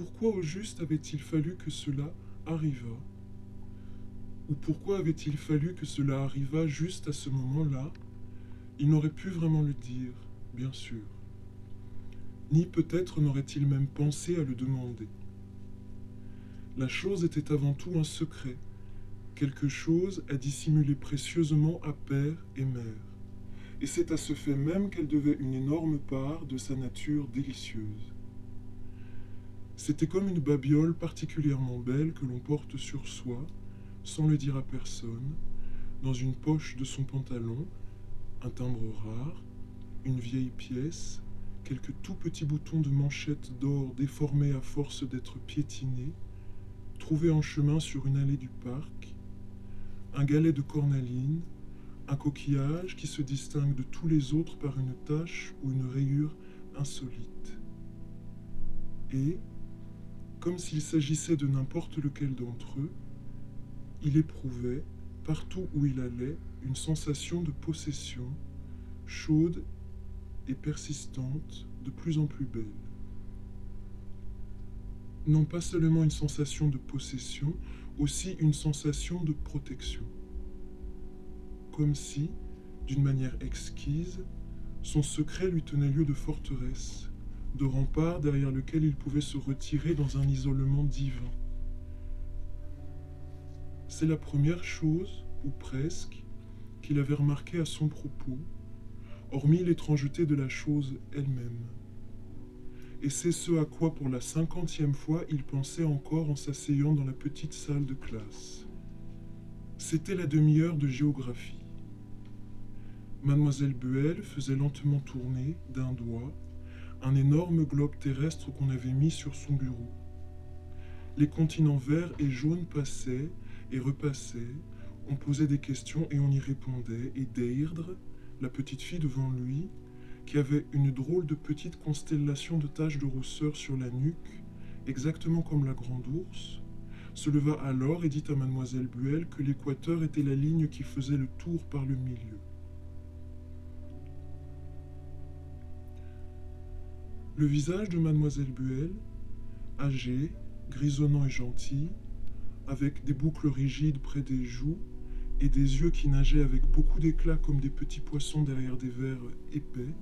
pourquoi au juste avait-il fallu que cela arrivât? Ou pourquoi avait-il fallu que cela arrivât juste à ce moment-là? Il n'aurait pu vraiment le dire, bien sûr. Ni peut-être n'aurait-il même pensé à le demander. La chose était avant tout un secret, quelque chose à dissimuler précieusement à père et mère. Et c'est à ce fait même qu'elle devait une énorme part de sa nature délicieuse. C'était comme une babiole particulièrement belle que l'on porte sur soi, sans le dire à personne, dans une poche de son pantalon, un timbre rare, une vieille pièce, quelques tout petits boutons de manchette d'or déformés à force d'être piétinés, trouvés en chemin sur une allée du parc, un galet de cornaline, un coquillage qui se distingue de tous les autres par une tache ou une rayure insolite. Et, comme s'il s'agissait de n'importe lequel d'entre eux, il éprouvait, partout où il allait, une sensation de possession, chaude et persistante, de plus en plus belle. Non pas seulement une sensation de possession, aussi une sensation de protection. Comme si, d'une manière exquise, son secret lui tenait lieu de forteresse, de rempart derrière lequel il pouvait se retirer dans un isolement divin. C'est la première chose, ou presque, qu'il avait remarqué à son propos, hormis l'étrangeté de la chose elle-même. Et c'est ce à quoi pour la cinquantième fois il pensait encore en s'asseyant dans la petite salle de classe. C'était la demi-heure de géographie. Mademoiselle Buell faisait lentement tourner, d'un doigt, un énorme globe terrestre qu'on avait mis sur son bureau. Les continents verts et jaunes passaient et repassaient, on posait des questions et on y répondait, et Deirdre, la petite fille devant lui, qui avait une drôle de petite constellation de taches de rousseur sur la nuque, exactement comme la grande ours, se leva alors et dit à mademoiselle Buell que l'équateur était la ligne qui faisait le tour par le milieu. Le visage de mademoiselle Buell, âgée, grisonnant et gentil, avec des boucles rigides près des joues et des yeux qui nageaient avec beaucoup d'éclat comme des petits poissons derrière des verres épais,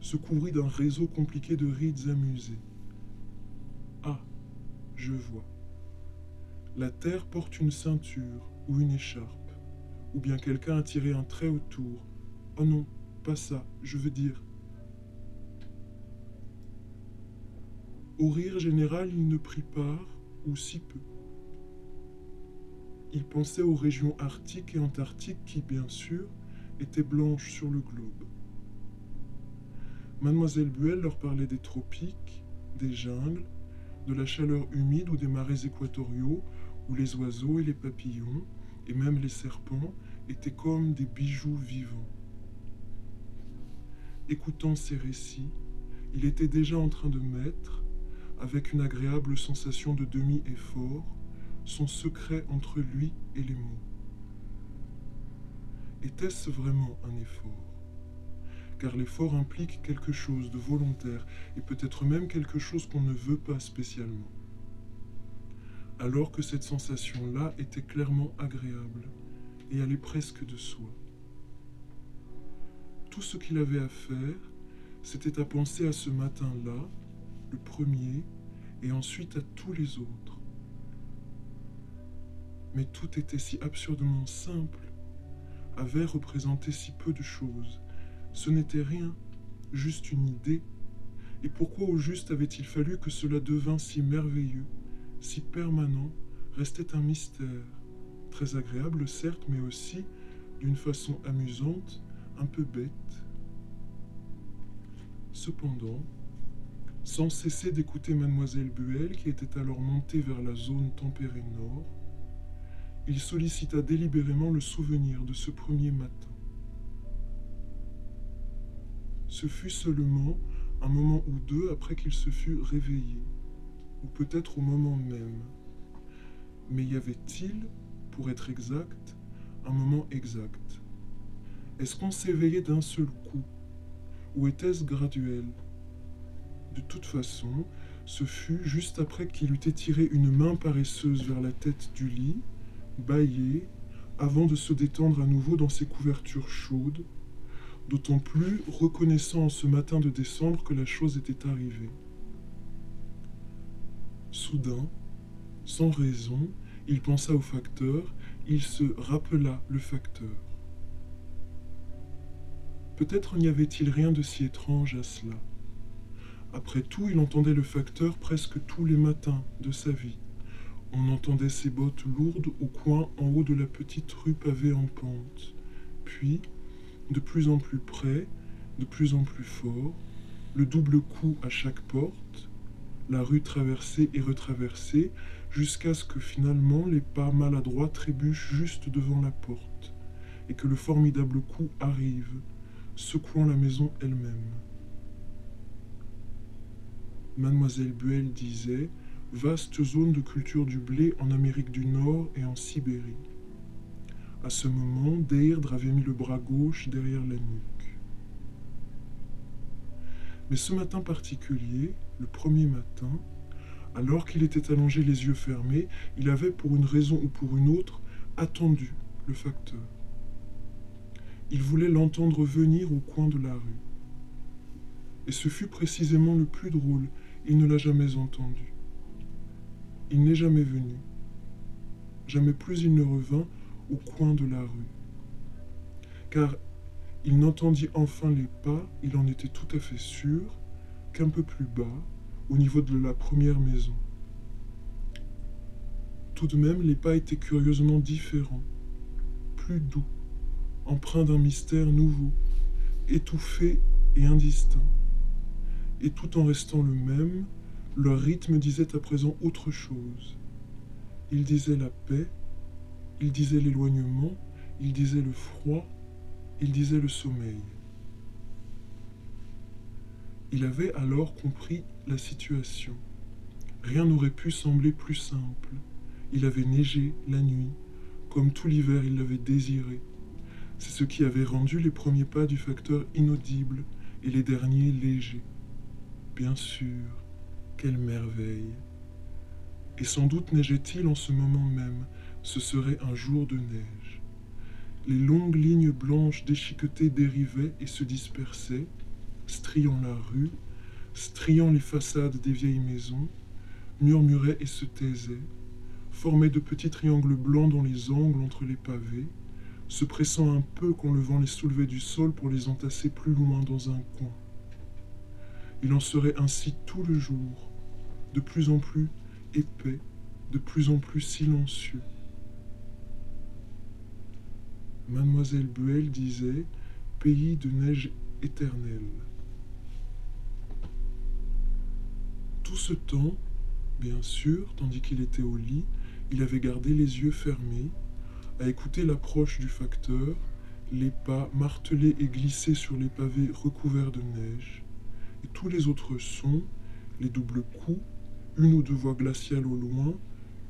se couvrit d'un réseau compliqué de rides amusées. Ah, je vois. La terre porte une ceinture ou une écharpe, ou bien quelqu'un a tiré un trait autour. Oh non, pas ça, je veux dire Au rire général, il ne prit part, ou si peu. Il pensait aux régions arctiques et antarctiques qui, bien sûr, étaient blanches sur le globe. Mademoiselle Buell leur parlait des tropiques, des jungles, de la chaleur humide ou des marais équatoriaux, où les oiseaux et les papillons, et même les serpents, étaient comme des bijoux vivants. Écoutant ces récits, il était déjà en train de mettre, avec une agréable sensation de demi-effort, son secret entre lui et les mots. Était-ce vraiment un effort? Car l'effort implique quelque chose de volontaire et peut-être même quelque chose qu'on ne veut pas spécialement. Alors que cette sensation-là était clairement agréable et allait presque de soi. Tout ce qu'il avait à faire, c'était à penser à ce matin-là, le premier, et ensuite à tous les autres. Mais tout était si absurdement simple, avait représenté si peu de choses. Ce n'était rien, juste une idée. Et pourquoi au juste avait-il fallu que cela devint si merveilleux, si permanent, restait un mystère, très agréable certes, mais aussi, d'une façon amusante, un peu bête. Cependant, sans cesser d'écouter mademoiselle Buell, qui était alors montée vers la zone tempérée nord, il sollicita délibérément le souvenir de ce premier matin. Ce fut seulement un moment ou deux après qu'il se fût réveillé, ou peut-être au moment même. Mais y avait-il, pour être exact, un moment exact? Est-ce qu'on s'éveillait d'un seul coup Ou était-ce graduel? De toute façon, ce fut juste après qu'il eut étiré une main paresseuse vers la tête du lit, bâillé, avant de se détendre à nouveau dans ses couvertures chaudes, d'autant plus reconnaissant en ce matin de décembre que la chose était arrivée. Soudain, sans raison, il pensa au facteur, il se rappela le facteur. Peut-être n'y avait-il rien de si étrange à cela. Après tout, il entendait le facteur presque tous les matins de sa vie. On entendait ses bottes lourdes au coin en haut de la petite rue pavée en pente. Puis, de plus en plus près, de plus en plus fort, le double coup à chaque porte, la rue traversée et retraversée, jusqu'à ce que finalement les pas maladroits trébuchent juste devant la porte, et que le formidable coup arrive, secouant la maison elle-même. Mademoiselle Buell disait Vaste zone de culture du blé en Amérique du Nord et en Sibérie. À ce moment, Deirdre avait mis le bras gauche derrière la nuque. Mais ce matin particulier, le premier matin, alors qu'il était allongé les yeux fermés, il avait, pour une raison ou pour une autre, attendu le facteur. Il voulait l'entendre venir au coin de la rue. Et ce fut précisément le plus drôle, il ne l'a jamais entendu. Il n'est jamais venu. Jamais plus il ne revint au coin de la rue. Car il n'entendit enfin les pas, il en était tout à fait sûr, qu'un peu plus bas, au niveau de la première maison. Tout de même, les pas étaient curieusement différents, plus doux, empreints d'un mystère nouveau, étouffé et indistinct et tout en restant le même, leur rythme disait à présent autre chose. Il disait la paix, il disait l'éloignement, il disait le froid, il disait le sommeil. Il avait alors compris la situation. Rien n'aurait pu sembler plus simple. Il avait neigé la nuit, comme tout l'hiver il l'avait désiré. C'est ce qui avait rendu les premiers pas du facteur inaudibles et les derniers légers. Bien sûr, quelle merveille. Et sans doute neigeait-il en ce moment même, ce serait un jour de neige. Les longues lignes blanches déchiquetées dérivaient et se dispersaient, striant la rue, striant les façades des vieilles maisons, murmuraient et se taisaient, formaient de petits triangles blancs dans les angles entre les pavés, se pressant un peu quand le vent les soulevait du sol pour les entasser plus loin dans un coin. Il en serait ainsi tout le jour, de plus en plus épais, de plus en plus silencieux. Mademoiselle Buell disait Pays de neige éternelle. Tout ce temps, bien sûr, tandis qu'il était au lit, il avait gardé les yeux fermés, à écouter l'approche du facteur, les pas martelés et glissés sur les pavés recouverts de neige tous les autres sons, les doubles coups, une ou deux voix glaciales au loin,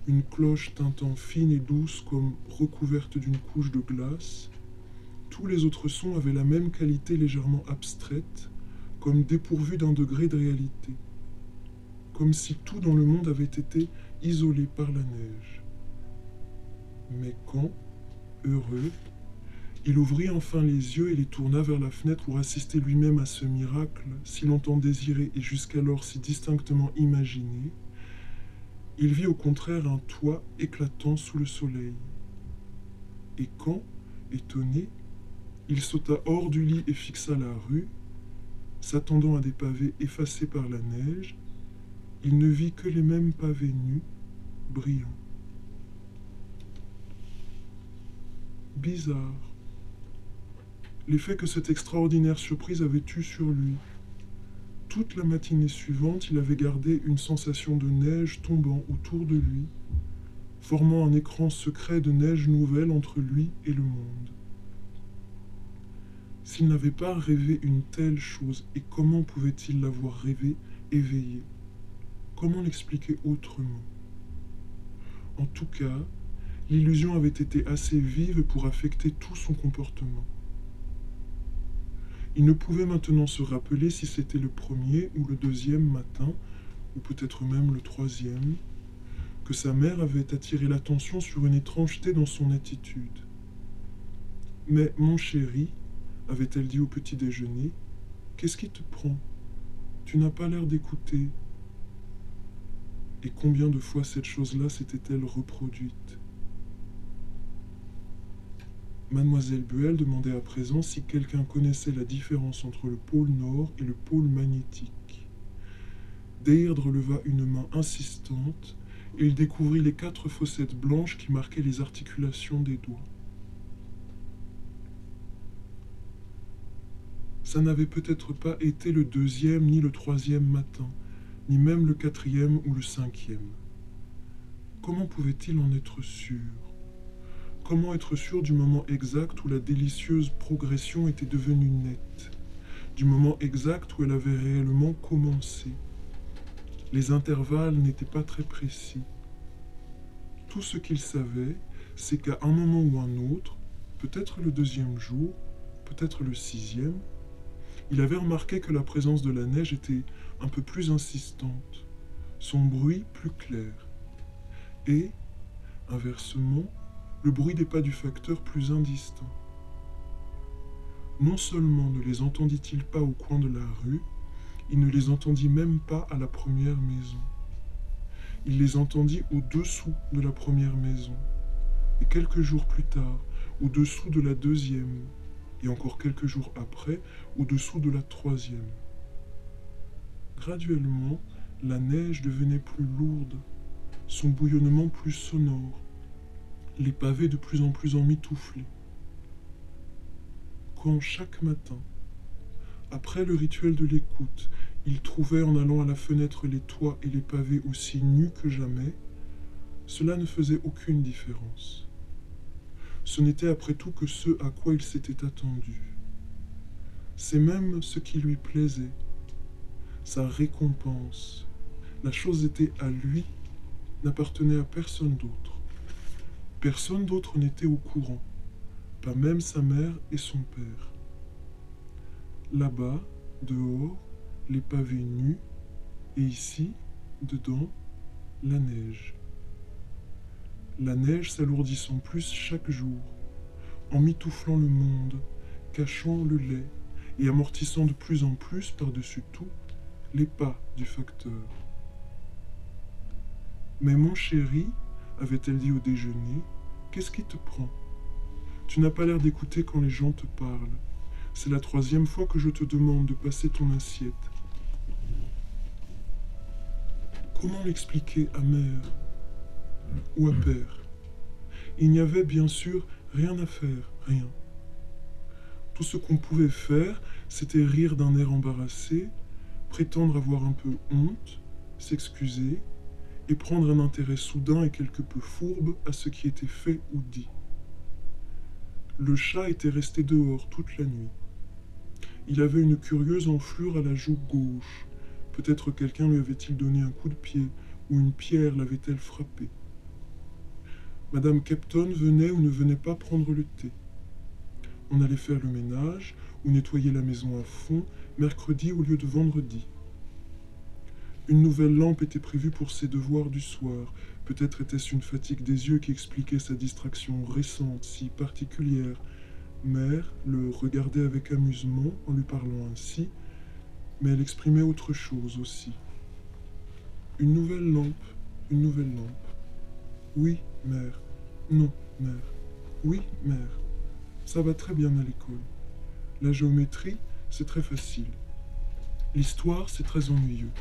une cloche tintant fine et douce comme recouverte d'une couche de glace, tous les autres sons avaient la même qualité légèrement abstraite, comme dépourvus d'un degré de réalité, comme si tout dans le monde avait été isolé par la neige. Mais quand, heureux, il ouvrit enfin les yeux et les tourna vers la fenêtre pour assister lui-même à ce miracle, si longtemps désiré et jusqu'alors si distinctement imaginé. Il vit au contraire un toit éclatant sous le soleil. Et quand, étonné, il sauta hors du lit et fixa la rue, s'attendant à des pavés effacés par la neige, il ne vit que les mêmes pavés nus, brillants. Bizarre l'effet que cette extraordinaire surprise avait eu sur lui. Toute la matinée suivante, il avait gardé une sensation de neige tombant autour de lui, formant un écran secret de neige nouvelle entre lui et le monde. S'il n'avait pas rêvé une telle chose, et comment pouvait-il l'avoir rêvé éveillé? Comment l'expliquer autrement? En tout cas, l'illusion avait été assez vive pour affecter tout son comportement. Il ne pouvait maintenant se rappeler si c'était le premier ou le deuxième matin ou peut-être même le troisième, que sa mère avait attiré l'attention sur une étrangeté dans son attitude. Mais mon chéri, avait-elle dit au petit déjeuner, qu'est-ce qui te prend? Tu n'as pas l'air d'écouter. Et combien de fois cette chose-là s'était-elle reproduite? Mademoiselle Buell demandait à présent si quelqu'un connaissait la différence entre le pôle nord et le pôle magnétique. Deirdre leva une main insistante et il découvrit les quatre fossettes blanches qui marquaient les articulations des doigts. Ça n'avait peut-être pas été le deuxième ni le troisième matin, ni même le quatrième ou le cinquième. Comment pouvait-il en être sûr? Comment être sûr du moment exact où la délicieuse progression était devenue nette? Du moment exact où elle avait réellement commencé Les intervalles n'étaient pas très précis. Tout ce qu'il savait, c'est qu'à un moment ou un autre, peut-être le deuxième jour, peut-être le sixième, il avait remarqué que la présence de la neige était un peu plus insistante, son bruit plus clair, et, inversement, le bruit des pas du facteur plus indistinct. Non seulement ne les entendit-il pas au coin de la rue, il ne les entendit même pas à la première maison. Il les entendit au-dessous de la première maison, et quelques jours plus tard, au-dessous de la deuxième, et encore quelques jours après, au-dessous de la troisième. Graduellement, la neige devenait plus lourde, son bouillonnement plus sonore, les pavés de plus en plus emmitouflés. Quand chaque matin, après le rituel de l'écoute, il trouvait en allant à la fenêtre les toits et les pavés aussi nus que jamais, cela ne faisait aucune différence. Ce n'était après tout que ce à quoi il s'était attendu. C'est même ce qui lui plaisait, sa récompense. La chose était à lui, n'appartenait à personne d'autre. Personne d'autre n'était au courant, pas même sa mère et son père. Là-bas, dehors, les pavés nus, et ici, dedans, la neige. La neige s'alourdissant plus chaque jour, en mitouflant le monde, cachant le lait et amortissant de plus en plus par-dessus tout les pas du facteur. Mais mon chéri, avait-elle dit au déjeuner, qu'est-ce qui te prend? Tu n'as pas l'air d'écouter quand les gens te parlent. C'est la troisième fois que je te demande de passer ton assiette. Comment l'expliquer à mère ou à père? Il n'y avait bien sûr rien à faire, rien. Tout ce qu'on pouvait faire, c'était rire d'un air embarrassé, prétendre avoir un peu honte, s'excuser, prendre un intérêt soudain et quelque peu fourbe à ce qui était fait ou dit. Le chat était resté dehors toute la nuit. Il avait une curieuse enflure à la joue gauche. Peut-être quelqu'un lui avait-il donné un coup de pied, ou une pierre l'avait-elle frappé. Madame Kepton venait ou ne venait pas prendre le thé. On allait faire le ménage ou nettoyer la maison à fond mercredi au lieu de vendredi. Une nouvelle lampe était prévue pour ses devoirs du soir. Peut-être était-ce une fatigue des yeux qui expliquait sa distraction récente, si particulière. Mère le regardait avec amusement en lui parlant ainsi, mais elle exprimait autre chose aussi. Une nouvelle lampe, une nouvelle lampe. Oui, mère. Non, mère. Oui, mère. Ça va très bien à l'école. La géométrie, c'est très facile. L'histoire, c'est très ennuyeux.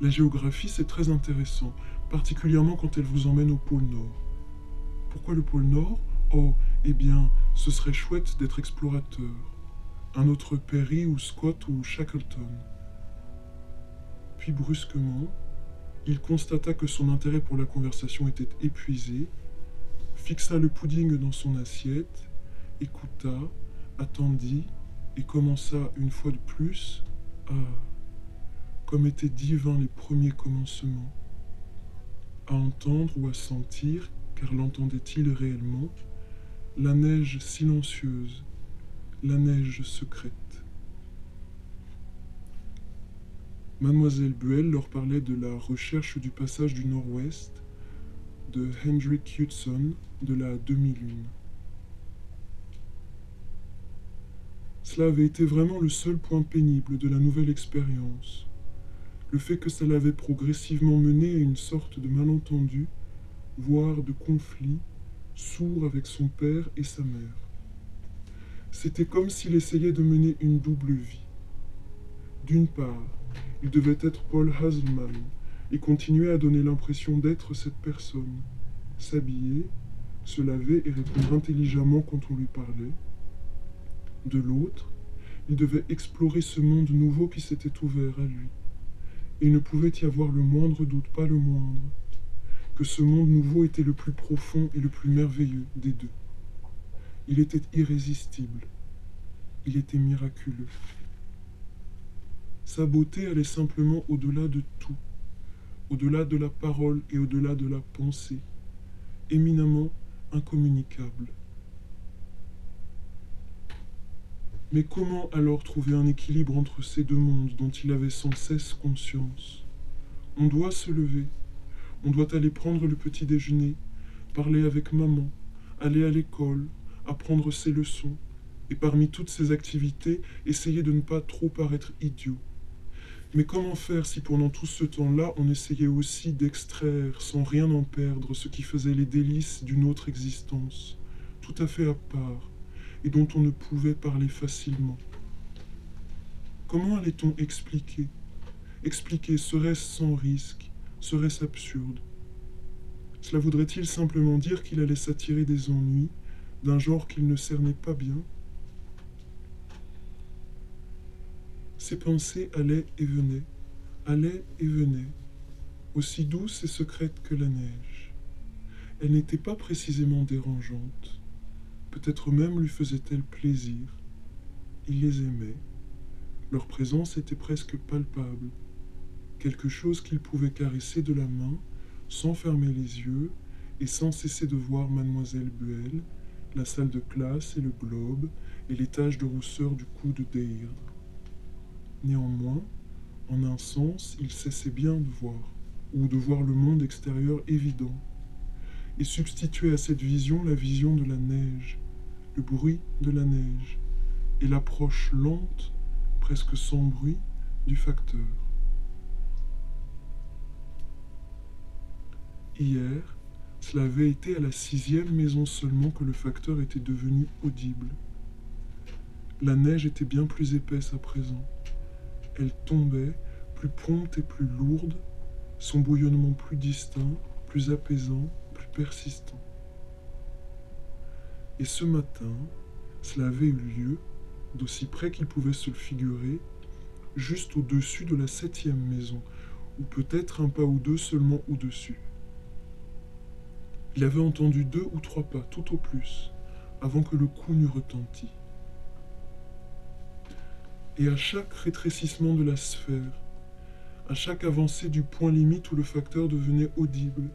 La géographie, c'est très intéressant, particulièrement quand elle vous emmène au pôle Nord. Pourquoi le pôle Nord? Oh, eh bien, ce serait chouette d'être explorateur. Un autre Perry ou Scott ou Shackleton. Puis brusquement, il constata que son intérêt pour la conversation était épuisé, fixa le pudding dans son assiette, écouta, attendit et commença une fois de plus à comme étaient divins les premiers commencements, à entendre ou à sentir, car l'entendait-il réellement, la neige silencieuse, la neige secrète. Mademoiselle Buell leur parlait de la recherche du passage du Nord-Ouest de Hendrik Hudson de la demi-lune. Cela avait été vraiment le seul point pénible de la nouvelle expérience, le fait que ça l'avait progressivement mené à une sorte de malentendu, voire de conflit, sourd avec son père et sa mère. C'était comme s'il essayait de mener une double vie. D'une part, il devait être Paul Haselman et continuer à donner l'impression d'être cette personne, s'habiller, se laver et répondre intelligemment quand on lui parlait. De l'autre, il devait explorer ce monde nouveau qui s'était ouvert à lui. Il ne pouvait y avoir le moindre doute, pas le moindre, que ce monde nouveau était le plus profond et le plus merveilleux des deux. Il était irrésistible. Il était miraculeux. Sa beauté allait simplement au-delà de tout, au-delà de la parole et au-delà de la pensée, éminemment incommunicable. Mais comment alors trouver un équilibre entre ces deux mondes dont il avait sans cesse conscience? On doit se lever, on doit aller prendre le petit déjeuner, parler avec maman, aller à l'école, apprendre ses leçons, et parmi toutes ces activités, essayer de ne pas trop paraître idiot. Mais comment faire si pendant tout ce temps-là, on essayait aussi d'extraire, sans rien en perdre, ce qui faisait les délices d'une autre existence, tout à fait à part, et dont on ne pouvait parler facilement. Comment allait-on expliquer? Expliquer serait-ce sans risque? Serait-ce absurde? Cela voudrait-il simplement dire qu'il allait s'attirer des ennuis d'un genre qu'il ne cernait pas bien? Ses pensées allaient et venaient, allaient et venaient, aussi douces et secrètes que la neige. Elles n'étaient pas précisément dérangeantes. Peut-être même lui faisait-elle plaisir. Il les aimait. Leur présence était presque palpable, quelque chose qu'il pouvait caresser de la main, sans fermer les yeux et sans cesser de voir mademoiselle Buell, la salle de classe et le globe et les taches de rousseur du cou de Deirdre. Néanmoins, en un sens, il cessait bien de voir, ou de voir le monde extérieur évident, et substituait à cette vision la vision de la neige, le bruit de la neige et l'approche lente, presque sans bruit, du facteur. Hier, cela avait été à la sixième maison seulement que le facteur était devenu audible. La neige était bien plus épaisse à présent. Elle tombait, plus prompte et plus lourde, son bouillonnement plus distinct, plus apaisant, plus persistant. Et ce matin, cela avait eu lieu, d'aussi près qu'il pouvait se le figurer, juste au-dessus de la septième maison, ou peut-être un pas ou deux seulement au-dessus. Il avait entendu deux ou trois pas, tout au plus, avant que le coup n'eût retenti. Et à chaque rétrécissement de la sphère, à chaque avancée du point limite où le facteur devenait audible,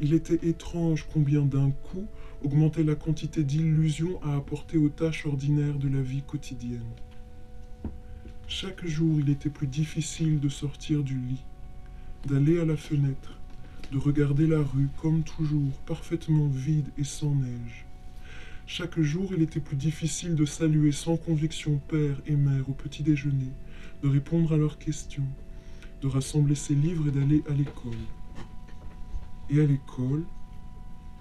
il était étrange combien d'un coup augmentait la quantité d'illusions à apporter aux tâches ordinaires de la vie quotidienne. Chaque jour, il était plus difficile de sortir du lit, d'aller à la fenêtre, de regarder la rue comme toujours, parfaitement vide et sans neige. Chaque jour, il était plus difficile de saluer sans conviction père et mère au petit déjeuner, de répondre à leurs questions, de rassembler ses livres et d'aller à l'école. Et à l'école,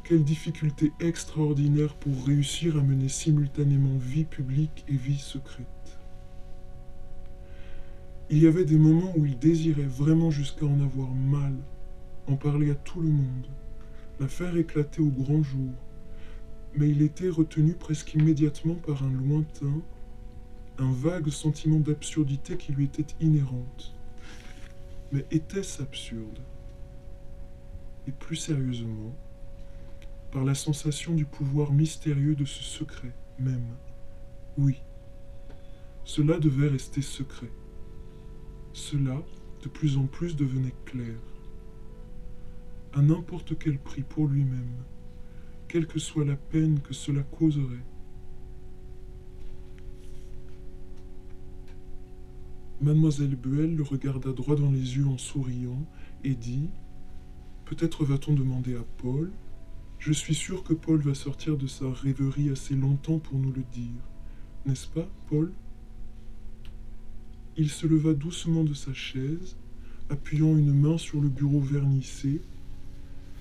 quelle difficulté extraordinaire pour réussir à mener simultanément vie publique et vie secrète. Il y avait des moments où il désirait vraiment jusqu'à en avoir mal, en parler à tout le monde, la faire éclater au grand jour, mais il était retenu presque immédiatement par un lointain, un vague sentiment d'absurdité qui lui était inhérente. Mais était-ce absurde? Et plus sérieusement, par la sensation du pouvoir mystérieux de ce secret même. Oui, cela devait rester secret. Cela, de plus en plus, devenait clair. À n'importe quel prix pour lui-même, quelle que soit la peine que cela causerait. Mademoiselle Buell le regarda droit dans les yeux en souriant et dit Peut-être va-t-on demander à Paul Je suis sûr que Paul va sortir de sa rêverie assez longtemps pour nous le dire. N'est-ce pas, Paul? Il se leva doucement de sa chaise, appuyant une main sur le bureau vernissé,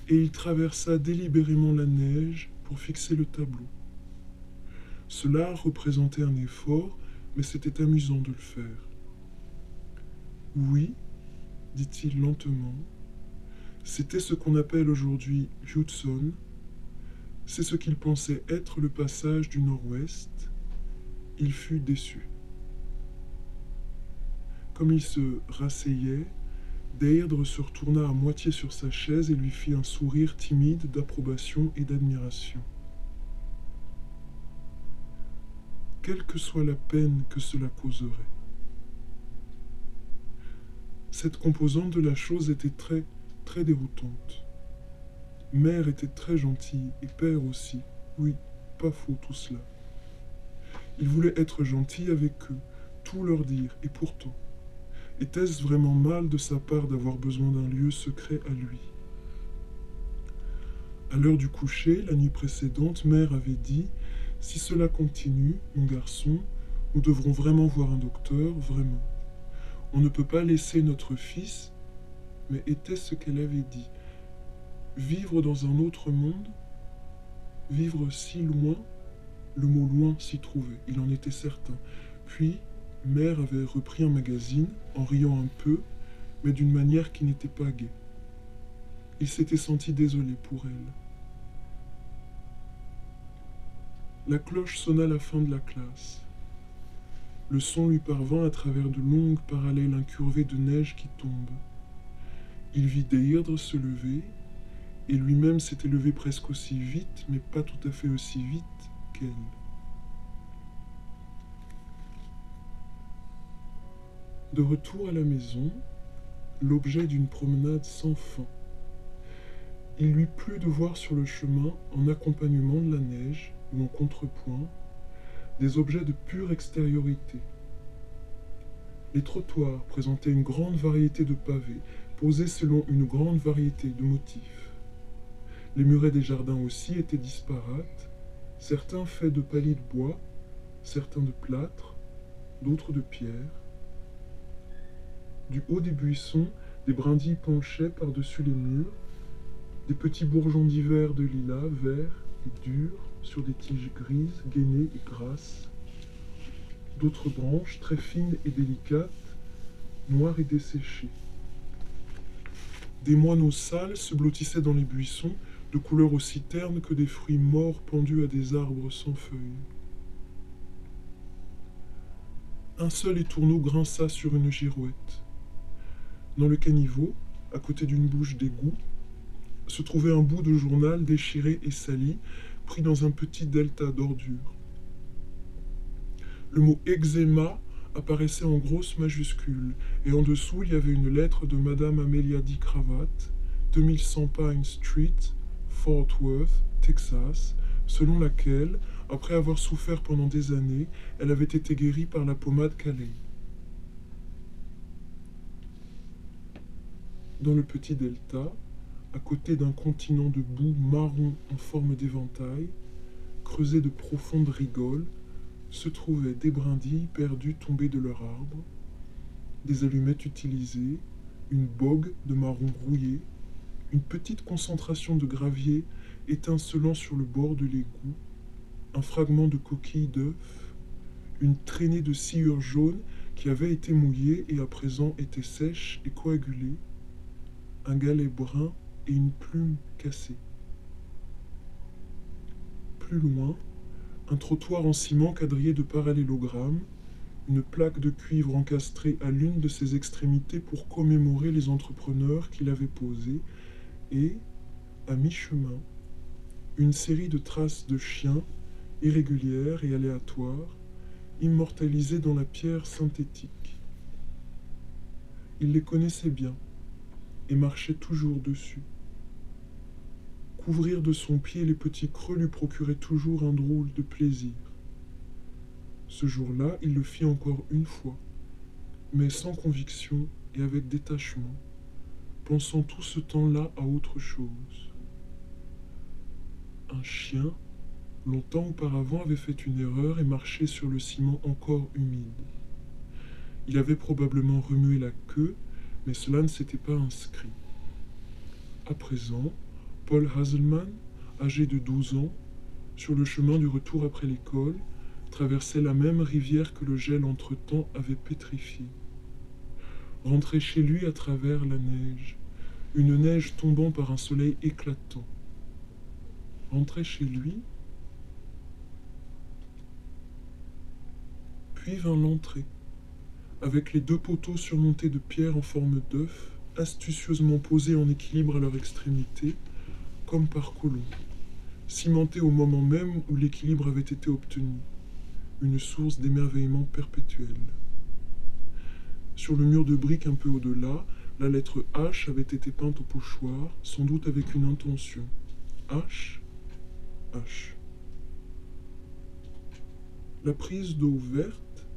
et il traversa délibérément la neige pour fixer le tableau. Cela représentait un effort, mais c'était amusant de le faire. Oui, dit-il lentement, c'était ce qu'on appelle aujourd'hui Hudson. C'est ce qu'il pensait être le passage du nord-ouest. Il fut déçu. Comme il se rasseyait, Deirdre se retourna à moitié sur sa chaise et lui fit un sourire timide d'approbation et d'admiration. Quelle que soit la peine que cela causerait. Cette composante de la chose était très, très déroutante. Mère était très gentille et père aussi. Oui, pas faux tout cela. Il voulait être gentil avec eux, tout leur dire, et pourtant, était-ce vraiment mal de sa part d'avoir besoin d'un lieu secret à lui? À l'heure du coucher, la nuit précédente, mère avait dit Si cela continue, mon garçon, nous devrons vraiment voir un docteur, vraiment. On ne peut pas laisser notre fils, mais était-ce ce qu'elle avait dit Vivre dans un autre monde Vivre si loin Le mot loin s'y trouvait, il en était certain. Puis, Mère avait repris un magazine, en riant un peu, mais d'une manière qui n'était pas gaie. Il s'était senti désolé pour elle. La cloche sonna la fin de la classe. Le son lui parvint à travers de longues parallèles incurvées de neige qui tombent. Il vit Deirdre se lever, et lui-même s'était levé presque aussi vite, mais pas tout à fait aussi vite qu'elle. De retour à la maison, l'objet d'une promenade sans fin. Il lui plut de voir sur le chemin, en accompagnement de la neige ou en contrepoint, des objets de pure extériorité. Les trottoirs présentaient une grande variété de pavés, posés selon une grande variété de motifs. Les murets des jardins aussi étaient disparates, certains faits de palis de bois, certains de plâtre, d'autres de pierre. Du haut des buissons, des brindilles penchaient par-dessus les murs, des petits bourgeons d'hiver de lilas, verts et durs, sur des tiges grises, gainées et grasses. D'autres branches, très fines et délicates, noires et desséchées. Des moineaux sales se blottissaient dans les buissons, de couleur aussi terne que des fruits morts pendus à des arbres sans feuilles. Un seul étourneau grinça sur une girouette. Dans le caniveau, à côté d'une bouche d'égout, se trouvait un bout de journal déchiré et sali, pris dans un petit delta d'ordures. Le mot eczéma apparaissait en grosses majuscules, et en dessous il y avait une lettre de Madame Amelia D. Cravate, 2100 Pine Street, Fort Worth, Texas, selon laquelle, après avoir souffert pendant des années, elle avait été guérie par la pommade Calais. Dans le petit delta, à côté d'un continent de boue marron en forme d'éventail, creusé de profondes rigoles, se trouvaient des brindilles perdues tombées de leur arbre, des allumettes utilisées, une bogue de marron rouillé, une petite concentration de gravier étincelant sur le bord de l'égout, un fragment de coquille d'œuf, une traînée de sciure jaune qui avait été mouillée et à présent était sèche et coagulée, un galet brun et une plume cassée. Plus loin, un trottoir en ciment quadrillé de parallélogrammes, une plaque de cuivre encastrée à l'une de ses extrémités pour commémorer les entrepreneurs qui l'avaient posée, et, à mi-chemin, une série de traces de chiens, irrégulières et aléatoires, immortalisées dans la pierre synthétique. Il les connaissait bien et marchait toujours dessus. Couvrir de son pied les petits creux lui procurait toujours un drôle de plaisir. Ce jour-là, il le fit encore une fois. mais sans conviction et avec détachement, pensant tout ce temps-là à autre chose. Un chien, longtemps auparavant, avait fait une erreur et marché sur le ciment encore humide. Il avait probablement remué la queue, mais cela ne s'était pas inscrit. À présent, Paul Hazelman, âgé de 12 ans, sur le chemin du retour après l'école, traversait la même rivière que le gel entre-temps avait pétrifié. Rentrait chez lui à travers la neige, une neige tombant par un soleil éclatant. Rentrait chez lui, puis vint l'entrée, avec les deux poteaux surmontés de pierres en forme d'œuf, astucieusement posés en équilibre à leur extrémité, comme par colons, cimentés au moment même où l'équilibre avait été obtenu, une source d'émerveillement perpétuel. Sur le mur de briques un peu au-delà, la lettre H avait été peinte au pochoir, sans doute avec une intention. H, H. La prise d'eau verte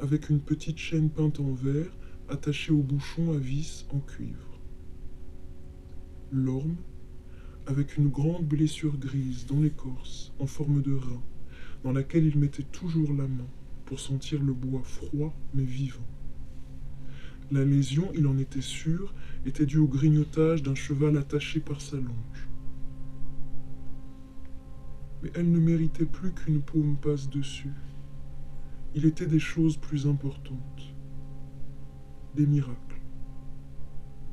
avec une petite chaîne peinte en vert attachée au bouchon à vis en cuivre. L'orme, avec une grande blessure grise dans l'écorce, en forme de rein, dans laquelle il mettait toujours la main pour sentir le bois froid mais vivant. La lésion, il en était sûr, était due au grignotage d'un cheval attaché par sa longe. Mais elle ne méritait plus qu'une paume passe dessus il était des choses plus importantes, des miracles.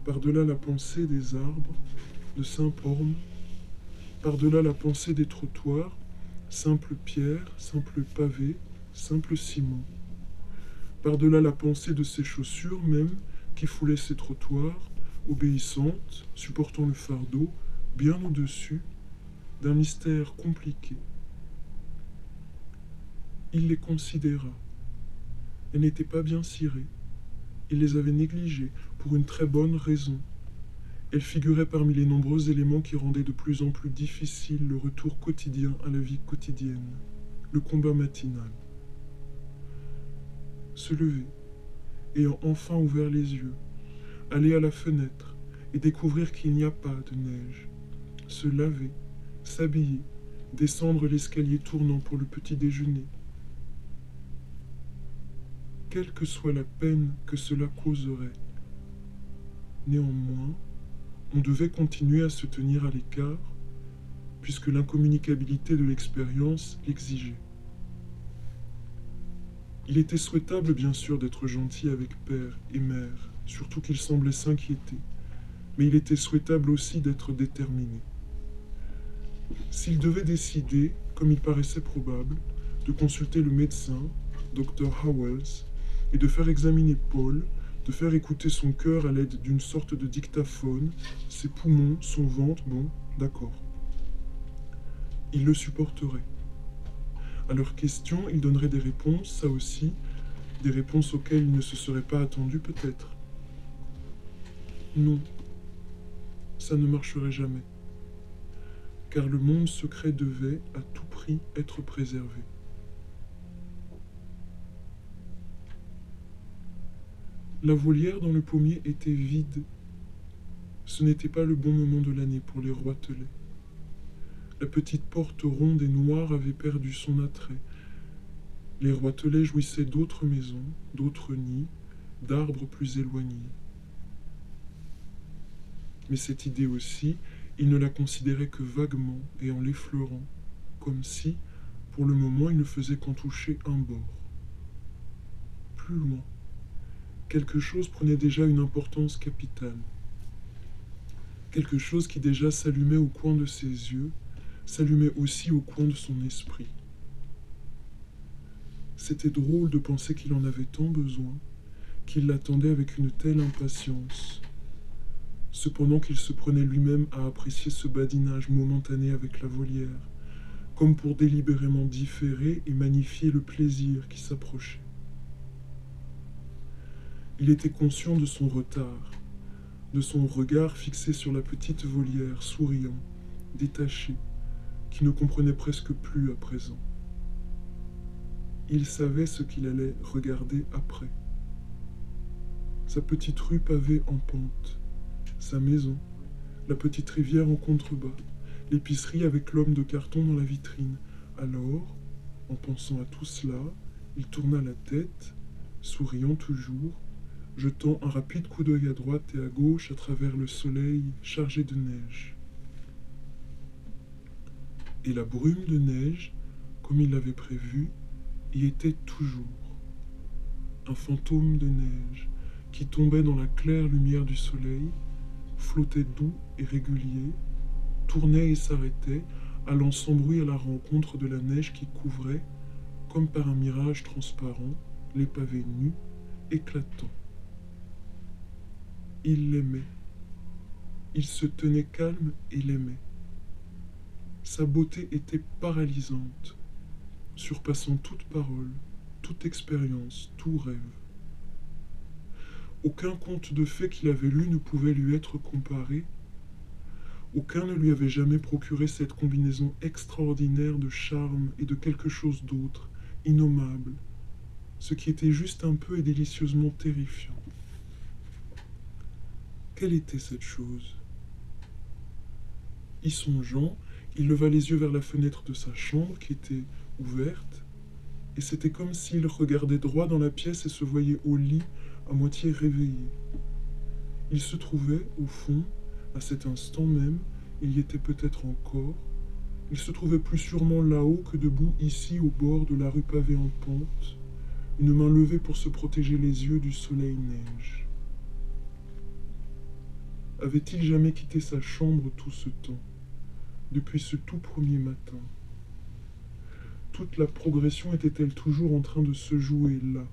Par-delà la pensée des arbres, de Saint-Orme, par-delà la pensée des trottoirs, simple pierre, simple pavé, simple ciment. Par-delà la pensée de ces chaussures même qui foulaient ces trottoirs, obéissantes, supportant le fardeau, bien au-dessus, d'un mystère compliqué il les considéra. Elles n'étaient pas bien cirées. Il les avait négligées pour une très bonne raison. Elles figuraient parmi les nombreux éléments qui rendaient de plus en plus difficile le retour quotidien à la vie quotidienne, le combat matinal. Se lever, ayant enfin ouvert les yeux, aller à la fenêtre et découvrir qu'il n'y a pas de neige, se laver, s'habiller, descendre l'escalier tournant pour le petit déjeuner, quelle que soit la peine que cela causerait. Néanmoins, on devait continuer à se tenir à l'écart, puisque l'incommunicabilité de l'expérience l'exigeait. Il était souhaitable, bien sûr, d'être gentil avec père et mère, surtout qu'il semblait s'inquiéter, mais il était souhaitable aussi d'être déterminé. S'il devait décider, comme il paraissait probable, de consulter le médecin, Dr. Howells, et de faire examiner Paul, de faire écouter son cœur à l'aide d'une sorte de dictaphone, ses poumons, son ventre, bon, d'accord. Il le supporterait. À leurs questions, il donnerait des réponses, ça aussi, des réponses auxquelles il ne se serait pas attendu peut-être. Non, ça ne marcherait jamais, car le monde secret devait à tout prix être préservé. La volière dans le pommier était vide. Ce n'était pas le bon moment de l'année pour les roitelets. La petite porte ronde et noire avait perdu son attrait. Les roitelets jouissaient d'autres maisons, d'autres nids, d'arbres plus éloignés. Mais cette idée aussi, il ne la considérait que vaguement et en l'effleurant, comme si, pour le moment, il ne faisait qu'en toucher un bord. Plus loin, quelque chose prenait déjà une importance capitale. Quelque chose qui déjà s'allumait au coin de ses yeux, s'allumait aussi au coin de son esprit. C'était drôle de penser qu'il en avait tant besoin, qu'il l'attendait avec une telle impatience. Cependant qu'il se prenait lui-même à apprécier ce badinage momentané avec la volière, comme pour délibérément différer et magnifier le plaisir qui s'approchait. Il était conscient de son retard, de son regard fixé sur la petite volière, souriant, détaché, qui ne comprenait presque plus à présent. Il savait ce qu'il allait regarder après. sa petite rue pavée en pente, sa maison, la petite rivière en contrebas, l'épicerie avec l'homme de carton dans la vitrine. Alors, en pensant à tout cela, il tourna la tête, souriant toujours, jetant un rapide coup d'œil à droite et à gauche à travers le soleil chargé de neige. Et la brume de neige, comme il l'avait prévu, y était toujours. Un fantôme de neige qui tombait dans la claire lumière du soleil, flottait doux et régulier, tournait et s'arrêtait, allant sans bruit à la rencontre de la neige qui couvrait, comme par un mirage transparent, les pavés nus, éclatants. Il l'aimait. Il se tenait calme et l'aimait. Sa beauté était paralysante, surpassant toute parole, toute expérience, tout rêve. Aucun conte de fées qu'il avait lu ne pouvait lui être comparé. Aucun ne lui avait jamais procuré cette combinaison extraordinaire de charme et de quelque chose d'autre, innommable, ce qui était juste un peu et délicieusement terrifiant. Quelle était cette chose? Y songeant, il leva les yeux vers la fenêtre de sa chambre qui était ouverte, et c'était comme s'il regardait droit dans la pièce et se voyait au lit, à moitié réveillé. Il se trouvait, au fond, à cet instant même, il y était peut-être encore, il se trouvait plus sûrement là-haut que debout ici au bord de la rue pavée en pente, une main levée pour se protéger les yeux du soleil neige. Avait-il jamais quitté sa chambre tout ce temps, depuis ce tout premier matin Toute la progression était-elle toujours en train de se jouer là?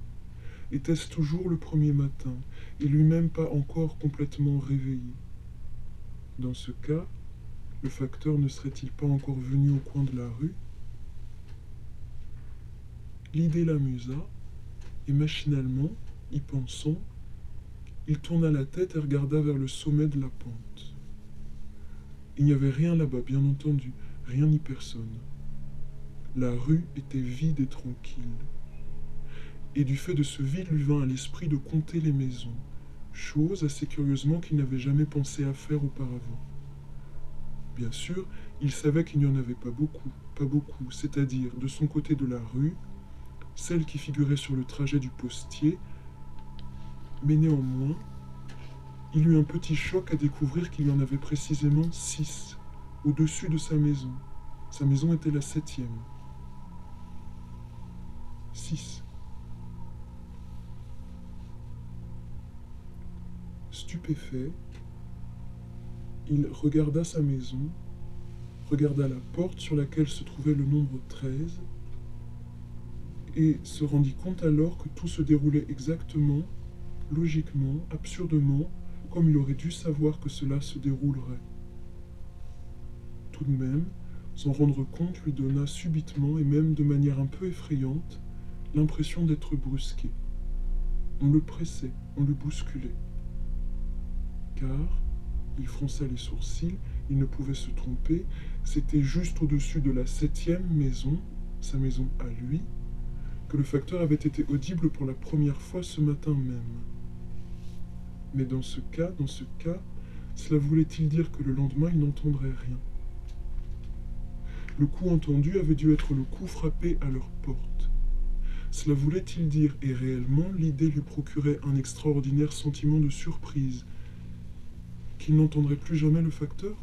Était-ce toujours le premier matin, et lui-même pas encore complètement réveillé? Dans ce cas, le facteur ne serait-il pas encore venu au coin de la rue? L'idée l'amusa, et machinalement, y pensant, il tourna la tête et regarda vers le sommet de la pente. Il n'y avait rien là-bas, bien entendu, rien ni personne. La rue était vide et tranquille. Et du fait de ce vide lui vint à l'esprit de compter les maisons, chose assez curieusement qu'il n'avait jamais pensé à faire auparavant. Bien sûr, il savait qu'il n'y en avait pas beaucoup, pas beaucoup, c'est-à-dire de son côté de la rue, celle qui figurait sur le trajet du postier mais néanmoins, il eut un petit choc à découvrir qu'il y en avait précisément six au-dessus de sa maison. Sa maison était la septième. Six. Stupéfait, il regarda sa maison, regarda la porte sur laquelle se trouvait le nombre 13, et se rendit compte alors que tout se déroulait exactement logiquement, absurdement, comme il aurait dû savoir que cela se déroulerait. Tout de même, s'en rendre compte lui donna subitement et même de manière un peu effrayante l'impression d'être brusqué. On le pressait, on le bousculait. Car, il fronça les sourcils, il ne pouvait se tromper, c'était juste au-dessus de la septième maison, sa maison à lui, que le facteur avait été audible pour la première fois ce matin même. Mais dans ce cas, dans ce cas, cela voulait-il dire que le lendemain, il n'entendrait rien? Le coup entendu avait dû être le coup frappé à leur porte. Cela voulait-il dire, et réellement, l'idée lui procurait un extraordinaire sentiment de surprise, qu'il n'entendrait plus jamais le facteur?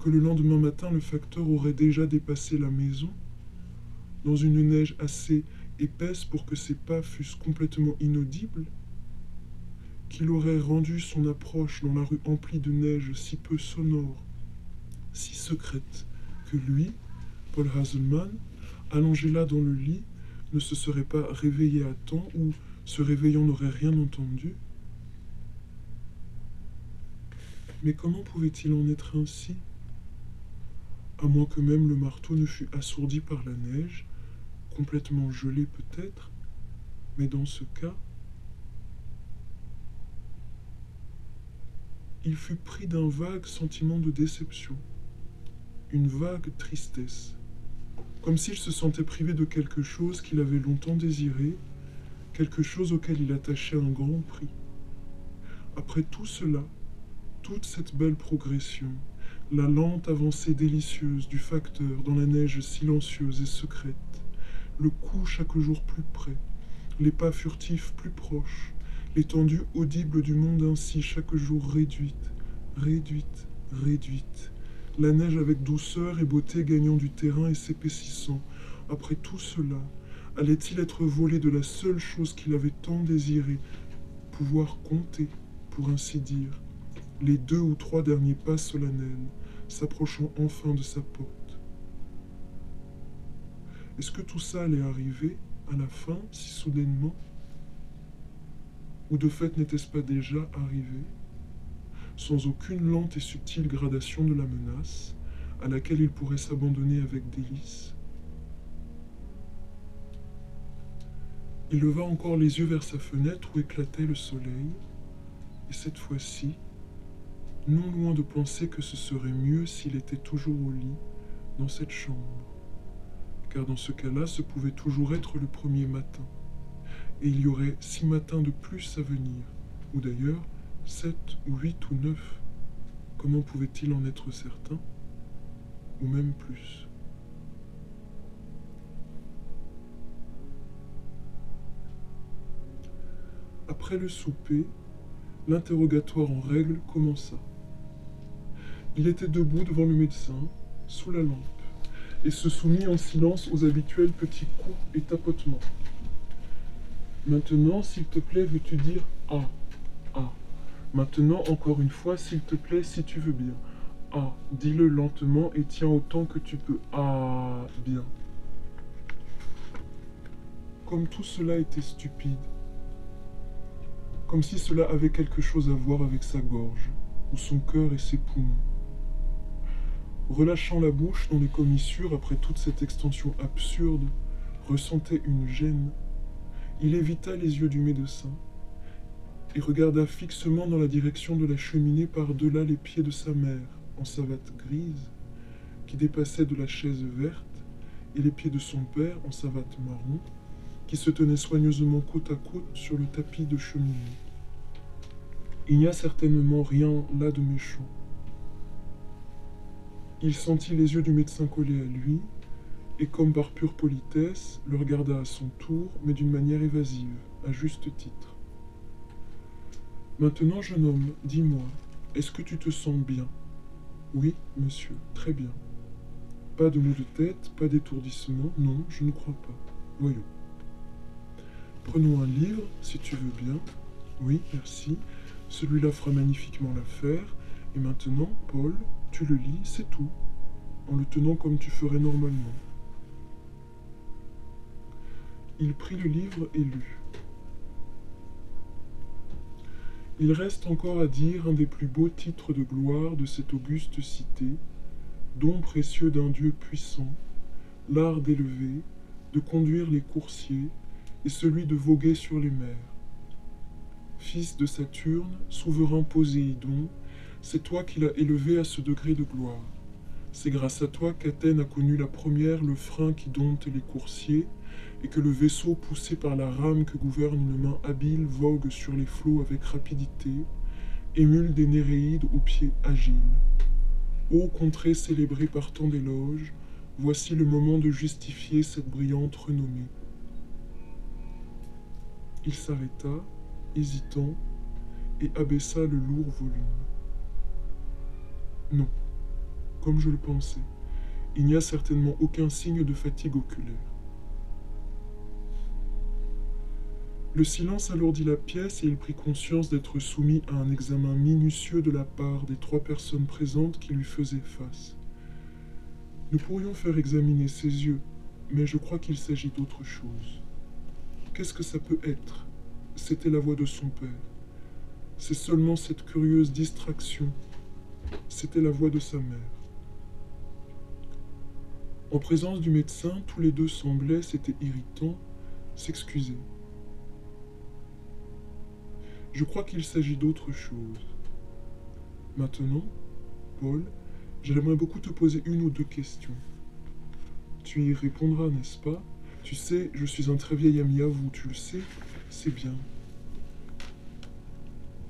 Que le lendemain matin, le facteur aurait déjà dépassé la maison, dans une neige assez épaisse pour que ses pas fussent complètement inaudibles? Qu'il aurait rendu son approche dans la rue emplie de neige si peu sonore, si secrète, que lui, Paul Hazelman, allongé là dans le lit, ne se serait pas réveillé à temps ou, se réveillant, n'aurait rien entendu. Mais comment pouvait-il en être ainsi? À moins que même le marteau ne fût assourdi par la neige, complètement gelé peut-être, mais dans ce cas, il fut pris d'un vague sentiment de déception, une vague tristesse, comme s'il se sentait privé de quelque chose qu'il avait longtemps désiré, quelque chose auquel il attachait un grand prix. Après tout cela, toute cette belle progression, la lente avancée délicieuse du facteur dans la neige silencieuse et secrète, le coup chaque jour plus près, les pas furtifs plus proches, l'étendue audible du monde ainsi chaque jour réduite, réduite, réduite, la neige avec douceur et beauté gagnant du terrain et s'épaississant. Après tout cela, allait-il être volé de la seule chose qu'il avait tant désirée, pouvoir compter, pour ainsi dire, les deux ou trois derniers pas solennels, s'approchant enfin de sa porte? Est-ce que tout ça allait arriver à la fin, si soudainement? Ou de fait n'était-ce pas déjà arrivé Sans aucune lente et subtile gradation de la menace, à laquelle il pourrait s'abandonner avec délice Il leva encore les yeux vers sa fenêtre où éclatait le soleil, et cette fois-ci, non loin de penser que ce serait mieux s'il était toujours au lit, dans cette chambre, car dans ce cas-là, ce pouvait toujours être le premier matin, et il y aurait six matins de plus à venir, ou d'ailleurs sept ou huit ou neuf. Comment pouvait-il en être certain? Ou même plus. Après le souper, l'interrogatoire en règle commença. Il était debout devant le médecin, sous la lampe, et se soumit en silence aux habituels petits coups et tapotements. Maintenant, s'il te plaît, veux-tu dire Ah Ah Maintenant, encore une fois, s'il te plaît, si tu veux bien. Ah, dis-le lentement et tiens autant que tu peux. Ah, bien. Comme tout cela était stupide, comme si cela avait quelque chose à voir avec sa gorge, ou son cœur et ses poumons relâchant la bouche dont les commissures, après toute cette extension absurde, ressentaient une gêne, il évita les yeux du médecin et regarda fixement dans la direction de la cheminée par-delà les pieds de sa mère, en savate grise, qui dépassait de la chaise verte, et les pieds de son père, en savate marron, qui se tenaient soigneusement côte à côte sur le tapis de cheminée. Il n'y a certainement rien là de méchant. Il sentit les yeux du médecin collés à lui, et comme par pure politesse, le regarda à son tour, mais d'une manière évasive, à juste titre. Maintenant, jeune homme, dis-moi, est-ce que tu te sens bien? Oui, monsieur, très bien. Pas de maux de tête, pas d'étourdissement, non, je ne crois pas. Voyons. Prenons un livre, si tu veux bien. Oui, merci. Celui-là fera magnifiquement l'affaire. Et maintenant, Paul, tu le lis, c'est tout, en le tenant comme tu ferais normalement. Il prit le livre et lut. Il reste encore à dire un des plus beaux titres de gloire de cette auguste cité, don précieux d'un Dieu puissant, l'art d'élever, de conduire les coursiers, et celui de voguer sur les mers. Fils de Saturne, souverain Poséidon, c'est toi qui l'as élevé à ce degré de gloire. C'est grâce à toi qu'Athènes a connu la première le frein qui dompte les coursiers, et que le vaisseau poussé par la rame que gouverne une main habile vogue sur les flots avec rapidité, émule des Néréides aux pieds agiles. Ô contrée célébrée par tant d'éloges, voici le moment de justifier cette brillante renommée. Il s'arrêta, hésitant, et abaissa le lourd volume. Non, comme je le pensais, il n'y a certainement aucun signe de fatigue oculaire. Le silence alourdit la pièce et il prit conscience d'être soumis à un examen minutieux de la part des trois personnes présentes qui lui faisaient face. Nous pourrions faire examiner ses yeux, mais je crois qu'il s'agit d'autre chose. Qu'est-ce que ça peut être? C'était la voix de son père. C'est seulement cette curieuse distraction c'était la voix de sa mère. En présence du médecin, tous les deux semblaient, c'était irritant, s'excuser. Je crois qu'il s'agit d'autre chose. Maintenant, Paul, j'aimerais beaucoup te poser une ou deux questions. Tu y répondras, n'est-ce pas? Tu sais, je suis un très vieil ami à vous, tu le sais, C'est bien.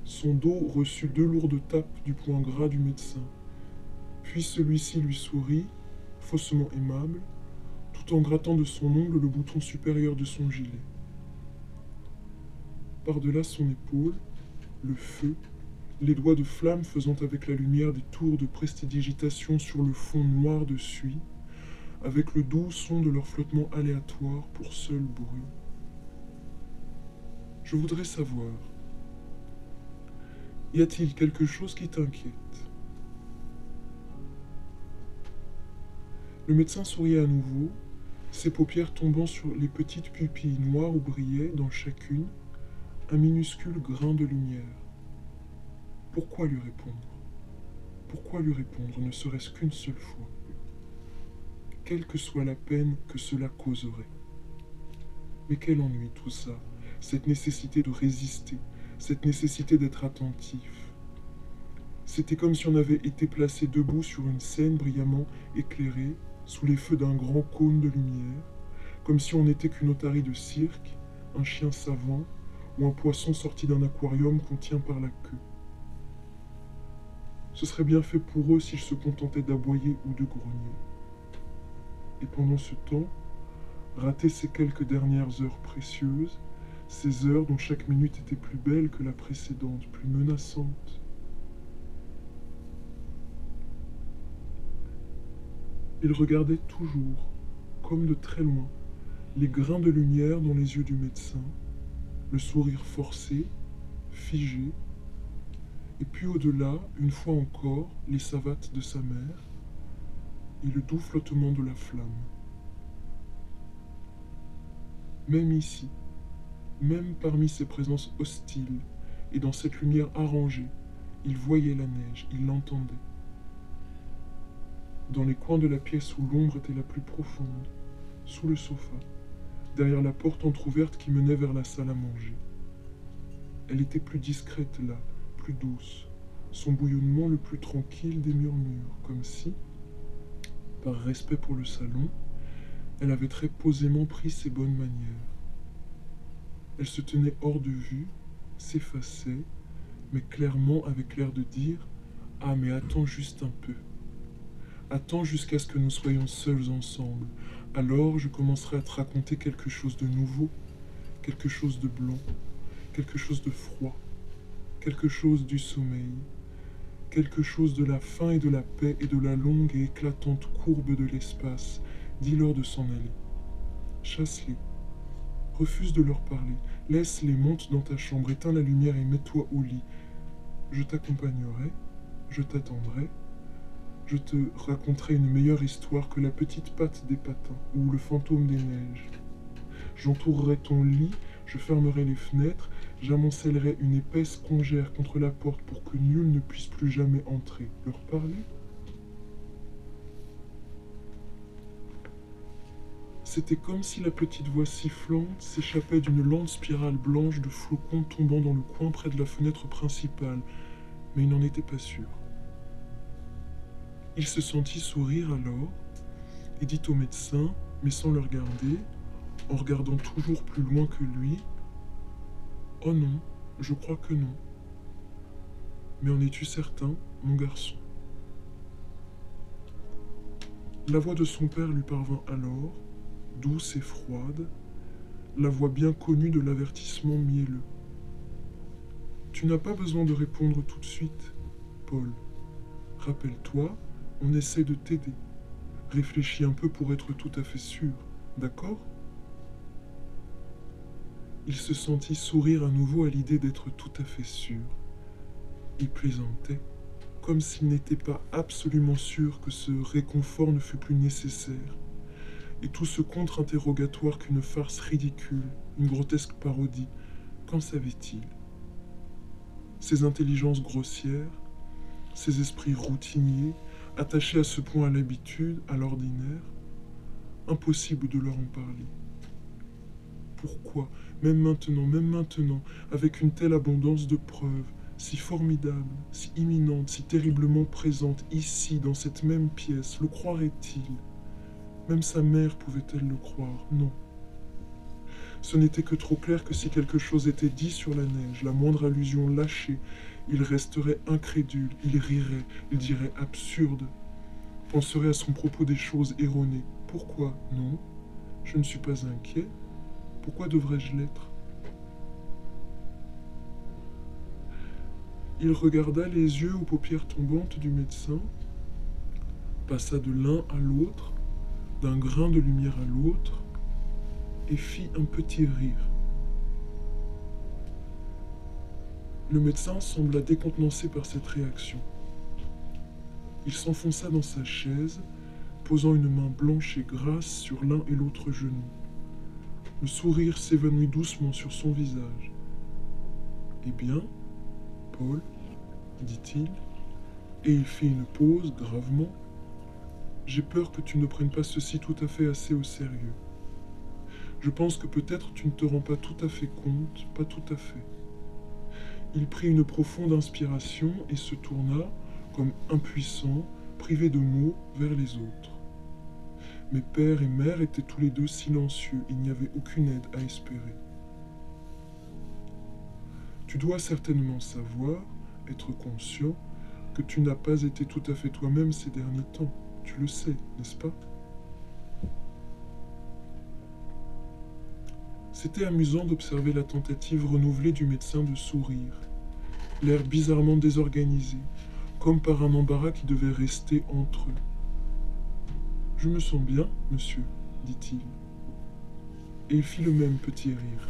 Son dos reçut deux lourdes tapes du poing gras du médecin. Puis celui-ci lui sourit, faussement aimable, tout en grattant de son ongle le bouton supérieur de son gilet. Par-delà son épaule, le feu, les doigts de flamme faisant avec la lumière des tours de prestidigitation sur le fond noir de suie, avec le doux son de leur flottement aléatoire pour seul bruit. Je voudrais savoir, y a-t-il quelque chose qui t'inquiète? Le médecin souriait à nouveau, ses paupières tombant sur les petites pupilles noires où brillait, dans chacune, un minuscule grain de lumière. Pourquoi lui répondre? Pourquoi lui répondre ne serait-ce qu'une seule fois? Quelle que soit la peine que cela causerait. Mais quel ennui tout ça, cette nécessité de résister, cette nécessité d'être attentif. C'était comme si on avait été placé debout sur une scène brillamment éclairée, sous les feux d'un grand cône de lumière, comme si on n'était qu'une otarie de cirque, un chien savant ou un poisson sorti d'un aquarium qu'on tient par la queue. Ce serait bien fait pour eux s'ils se contentaient d'aboyer ou de grogner. Et pendant ce temps, rater ces quelques dernières heures précieuses, ces heures dont chaque minute était plus belle que la précédente, plus menaçante. Il regardait toujours, comme de très loin, les grains de lumière dans les yeux du médecin, le sourire forcé, figé, et puis au-delà, une fois encore, les savates de sa mère et le doux flottement de la flamme. Même ici, même parmi ces présences hostiles et dans cette lumière arrangée, il voyait la neige, il l'entendait. Dans les coins de la pièce où l'ombre était la plus profonde, sous le sofa, derrière la porte entr'ouverte qui menait vers la salle à manger. Elle était plus discrète là, douce, son bouillonnement le plus tranquille des murmures, comme si, par respect pour le salon, elle avait très posément pris ses bonnes manières. Elle se tenait hors de vue, s'effaçait, mais clairement avec l'air de dire Ah, mais attends juste un peu. Attends jusqu'à ce que nous soyons seuls ensemble. Alors je commencerai à te raconter quelque chose de nouveau, quelque chose de blanc, quelque chose de froid quelque chose du sommeil, quelque chose de la faim et de la paix et de la longue et éclatante courbe de l'espace, dis-leur de s'en aller. Chasse-les. Refuse de leur parler. Laisse-les, monte dans ta chambre, éteins la lumière et mets-toi au lit. Je t'accompagnerai, je t'attendrai, je te raconterai une meilleure histoire que la petite patte des patins ou le fantôme des neiges. J'entourerai ton lit, je fermerai les fenêtres, j'amoncellerai une épaisse congère contre la porte pour que nul ne puisse plus jamais entrer. Leur parler? C'était comme si la petite voix sifflante s'échappait d'une lente spirale blanche de flocons tombant dans le coin près de la fenêtre principale, mais il n'en était pas sûr. Il se sentit sourire alors et dit au médecin, mais sans le regarder, en regardant toujours plus loin que lui, Oh non, je crois que non. Mais en es-tu certain, mon garçon? La voix de son père lui parvint alors, douce et froide, la voix bien connue de l'avertissement mielleux. Tu n'as pas besoin de répondre tout de suite, Paul. Rappelle-toi, on essaie de t'aider. Réfléchis un peu pour être tout à fait sûr, d'accord? Il se sentit sourire à nouveau à l'idée d'être tout à fait sûr. Il plaisantait, comme s'il n'était pas absolument sûr que ce réconfort ne fût plus nécessaire. Et tout ce contre-interrogatoire qu'une farce ridicule, une grotesque parodie, qu'en savait-il? Ces intelligences grossières, ces esprits routiniers, attachés à ce point à l'habitude, à l'ordinaire, impossible de leur en parler. Pourquoi? Même maintenant, même maintenant, avec une telle abondance de preuves, si formidable, si imminente, si terriblement présente, ici, dans cette même pièce, le croirait-il Même sa mère pouvait-elle le croire? Non. Ce n'était que trop clair que si quelque chose était dit sur la neige, la moindre allusion lâchée, il resterait incrédule, il rirait, il dirait absurde, penserait à son propos des choses erronées. Pourquoi Non, je ne suis pas inquiet. Pourquoi devrais-je l'être? Il regarda les yeux aux paupières tombantes du médecin, passa de l'un à l'autre, d'un grain de lumière à l'autre, et fit un petit rire. Le médecin sembla décontenancé par cette réaction. Il s'enfonça dans sa chaise, posant une main blanche et grasse sur l'un et l'autre genou. Le sourire s'évanouit doucement sur son visage. Eh bien, Paul, dit-il, et il fit une pause gravement. J'ai peur que tu ne prennes pas ceci tout à fait assez au sérieux. Je pense que peut-être tu ne te rends pas tout à fait compte, pas tout à fait. Il prit une profonde inspiration et se tourna, comme impuissant, privé de mots, vers les autres. Mes père et mère étaient tous les deux silencieux, il n'y avait aucune aide à espérer. Tu dois certainement savoir, être conscient, que tu n'as pas été tout à fait toi-même ces derniers temps. Tu le sais, n'est-ce pas? C'était amusant d'observer la tentative renouvelée du médecin de sourire, l'air bizarrement désorganisé, comme par un embarras qui devait rester entre eux. Je me sens bien, monsieur, dit-il. Et il fit le même petit rire.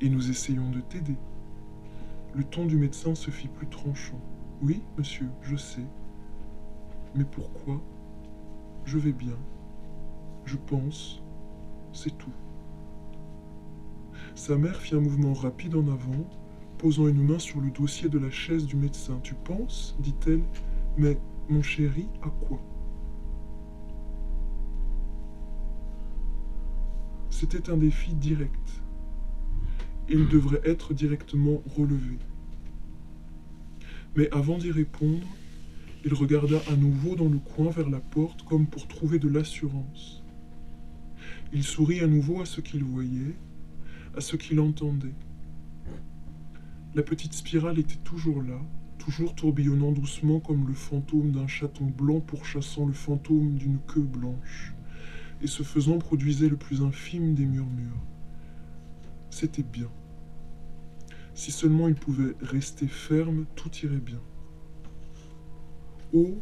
Et nous essayons de t'aider. Le ton du médecin se fit plus tranchant. Oui, monsieur, je sais. Mais pourquoi? Je vais bien. Je pense. C'est tout. Sa mère fit un mouvement rapide en avant, posant une main sur le dossier de la chaise du médecin. Tu penses dit-elle. Mais, mon chéri, à quoi? C'était un défi direct. Il devrait être directement relevé. Mais avant d'y répondre, il regarda à nouveau dans le coin vers la porte comme pour trouver de l'assurance. Il sourit à nouveau à ce qu'il voyait, à ce qu'il entendait. La petite spirale était toujours là, toujours tourbillonnant doucement comme le fantôme d'un chaton blanc pourchassant le fantôme d'une queue blanche, et se faisant produisait le plus infime des murmures. C'était bien. Si seulement il pouvait rester ferme, tout irait bien. Oh,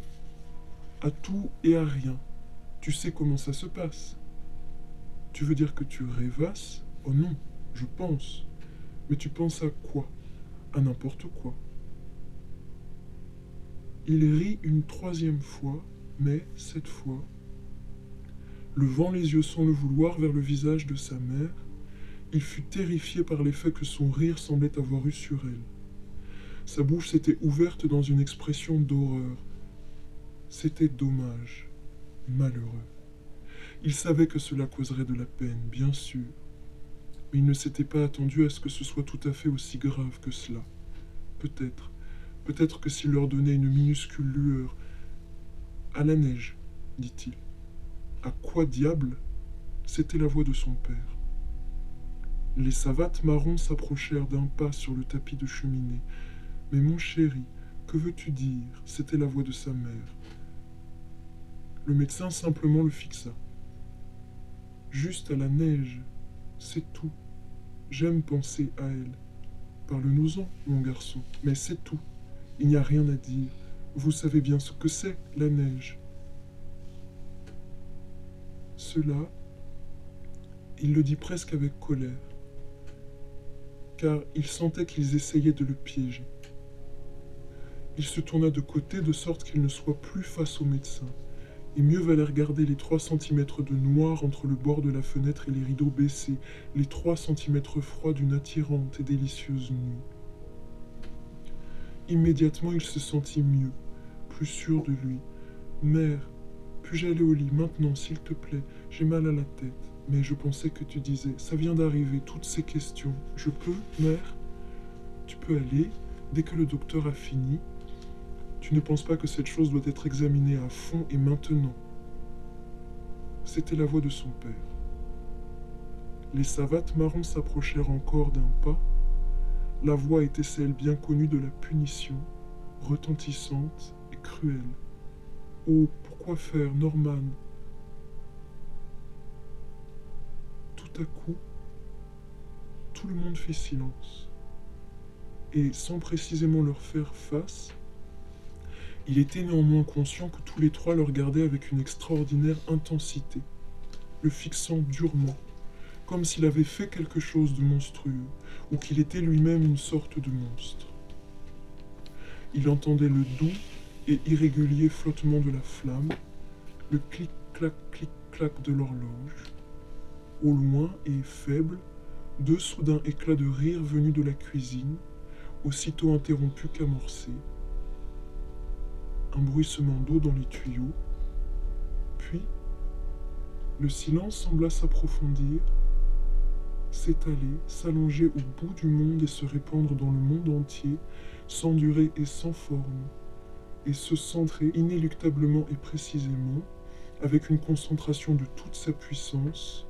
à tout et à rien. Tu sais comment ça se passe. Tu veux dire que tu rêvasses? Oh non, je pense. Mais tu penses à quoi? À n'importe quoi. Il rit une troisième fois, mais cette fois, levant les yeux sans le vouloir vers le visage de sa mère, il fut terrifié par l'effet que son rire semblait avoir eu sur elle. Sa bouche s'était ouverte dans une expression d'horreur. C'était dommage, malheureux. Il savait que cela causerait de la peine, bien sûr, mais il ne s'était pas attendu à ce que ce soit tout à fait aussi grave que cela. Peut-être, peut-être que s'il leur donnait une minuscule lueur. À la neige, dit-il. À quoi diable C'était la voix de son père? Les savates marrons s'approchèrent d'un pas sur le tapis de cheminée. Mais mon chéri, que veux-tu dire? C'était la voix de sa mère. Le médecin simplement le fixa. Juste à la neige, c'est tout. J'aime penser à elle. Parle-nous-en, mon garçon, mais c'est tout. Il n'y a rien à dire. Vous savez bien ce que c'est, la neige. Cela, il le dit presque avec colère car il sentait qu'ils essayaient de le piéger. Il se tourna de côté de sorte qu'il ne soit plus face au médecin, et mieux valait regarder les trois centimètres de noir entre le bord de la fenêtre et les rideaux baissés, les trois centimètres froids d'une attirante et délicieuse nuit. Immédiatement il se sentit mieux, plus sûr de lui. Mère, puis-je aller au lit maintenant, s'il te plaît? J'ai mal à la tête. Mais je pensais que tu disais, ça vient d'arriver, toutes ces questions. Je peux, mère? Tu peux aller, dès que le docteur a fini. Tu ne penses pas que cette chose doit être examinée à fond et maintenant C'était la voix de son père. Les savates marrons s'approchèrent encore d'un pas. La voix était celle bien connue de la punition, retentissante et cruelle. Oh, pourquoi faire, Norman? Tout à coup, tout le monde fit silence. Et sans précisément leur faire face, il était néanmoins conscient que tous les trois le regardaient avec une extraordinaire intensité, le fixant durement, comme s'il avait fait quelque chose de monstrueux, ou qu'il était lui-même une sorte de monstre. Il entendait le doux et irrégulier flottement de la flamme, le clic-clac, clic-clac de l'horloge. Au loin et faible, deux soudains éclats de rire venus de la cuisine, aussitôt interrompus qu'amorcés. Un bruissement d'eau dans les tuyaux, puis le silence sembla s'approfondir, s'étaler, s'allonger au bout du monde et se répandre dans le monde entier, sans durée et sans forme, et se centrer inéluctablement et précisément, avec une concentration de toute sa puissance,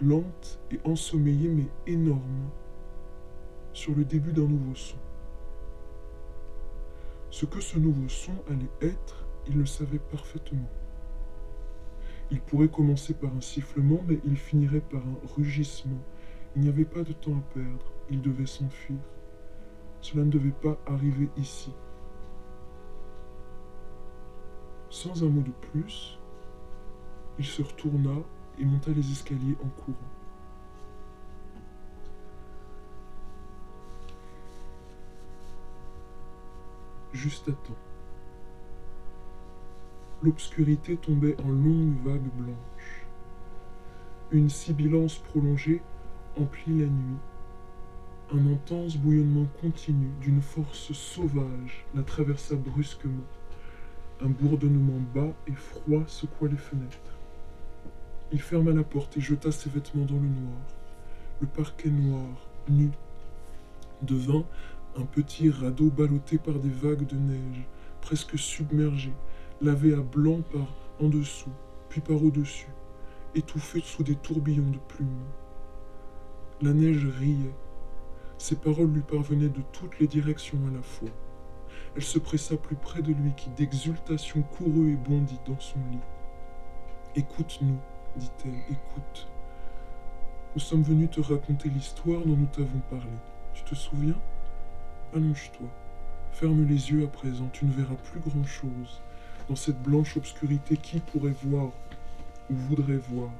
lente et ensommeillée mais énorme, sur le début d'un nouveau son. Ce que ce nouveau son allait être, il le savait parfaitement. Il pourrait commencer par un sifflement, mais il finirait par un rugissement. Il n'y avait pas de temps à perdre, il devait s'enfuir. Cela ne devait pas arriver ici. Sans un mot de plus, il se retourna et monta les escaliers en courant. Juste à temps. L'obscurité tombait en longues vagues blanches. Une sibilance prolongée emplit la nuit. Un intense bouillonnement continu d'une force sauvage la traversa brusquement. Un bourdonnement bas et froid secoua les fenêtres. Il ferma la porte et jeta ses vêtements dans le noir. Le parquet noir, nu, devint un petit radeau ballotté par des vagues de neige, presque submergé, lavé à blanc par en dessous, puis par au-dessus, étouffé sous des tourbillons de plumes. La neige riait. Ses paroles lui parvenaient de toutes les directions à la fois. Elle se pressa plus près de lui qui d'exultation courut et bondit dans son lit. Écoute-nous, dit-elle, écoute. Nous sommes venus te raconter l'histoire dont nous t'avons parlé. Tu te souviens? Allonge-toi. Ferme les yeux à présent, tu ne verras plus grand-chose. Dans cette blanche obscurité, qui pourrait voir ou voudrait voir?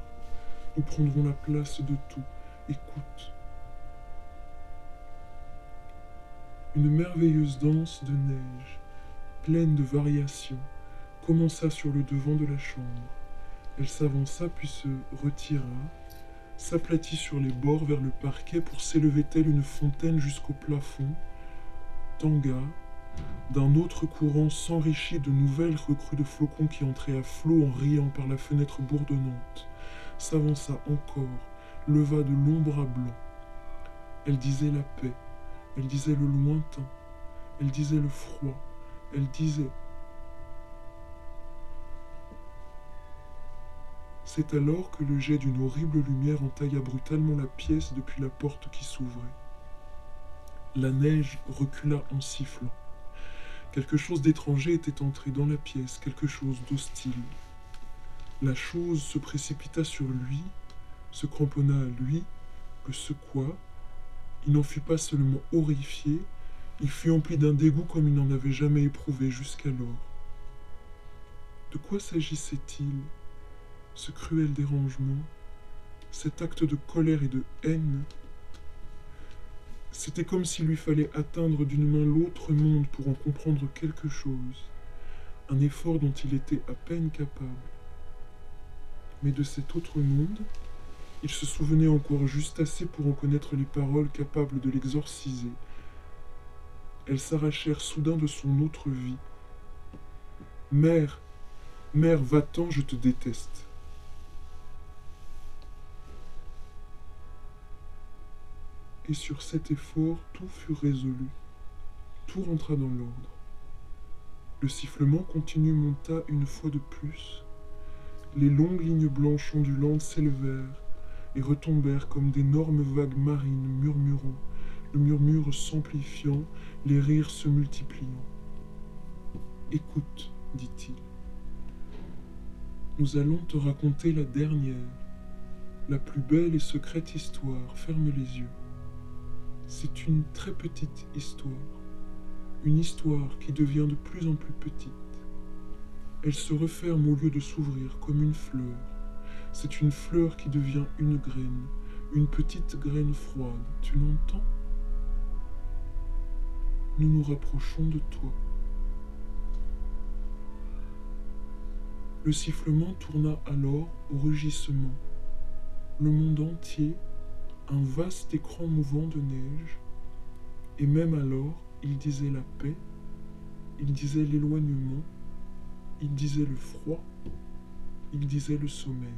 Nous prendrons la place de tout. Écoute. Une merveilleuse danse de neige, pleine de variations, commença sur le devant de la chambre. Elle s'avança puis se retira, s'aplatit sur les bords vers le parquet pour s'élever telle une fontaine jusqu'au plafond? Tanga, d'un autre courant s'enrichit de nouvelles recrues de flocons qui entraient à flot en riant par la fenêtre bourdonnante, s'avança encore, leva de longs bras blancs. Elle disait la paix, elle disait le lointain, elle disait le froid, elle disait C'est alors que le jet d'une horrible lumière entailla brutalement la pièce depuis la porte qui s'ouvrait. La neige recula en sifflant. Quelque chose d'étranger était entré dans la pièce, quelque chose d'hostile. La chose se précipita sur lui, se cramponna à lui, le secoua. Il n'en fut pas seulement horrifié, il fut empli d'un dégoût comme il n'en avait jamais éprouvé jusqu'alors. De quoi s'agissait-il ce cruel dérangement, cet acte de colère et de haine. C'était comme s'il lui fallait atteindre d'une main l'autre monde pour en comprendre quelque chose, un effort dont il était à peine capable. Mais de cet autre monde, il se souvenait encore juste assez pour en connaître les paroles capables de l'exorciser. Elles s'arrachèrent soudain de son autre vie. Mère, mère, va-t'en, je te déteste. Et sur cet effort tout fut résolu. Tout rentra dans l'ordre. Le sifflement continu monta une fois de plus. Les longues lignes blanches ondulantes s'élevèrent, et retombèrent comme d'énormes vagues marines murmurant, le murmure s'amplifiant, les rires se multipliant. Écoute, dit-il. Nous allons te raconter la dernière, la plus belle et secrète histoire. Ferme les yeux. C'est une très petite histoire, une histoire qui devient de plus en plus petite. Elle se referme au lieu de s'ouvrir comme une fleur. C'est une fleur qui devient une graine, une petite graine froide. Tu l'entends? Nous nous rapprochons de toi. Le sifflement tourna alors au rugissement. Le monde entier, un vaste écran mouvant de neige, et même alors, il disait la paix, il disait l'éloignement, il disait le froid, il disait le sommeil.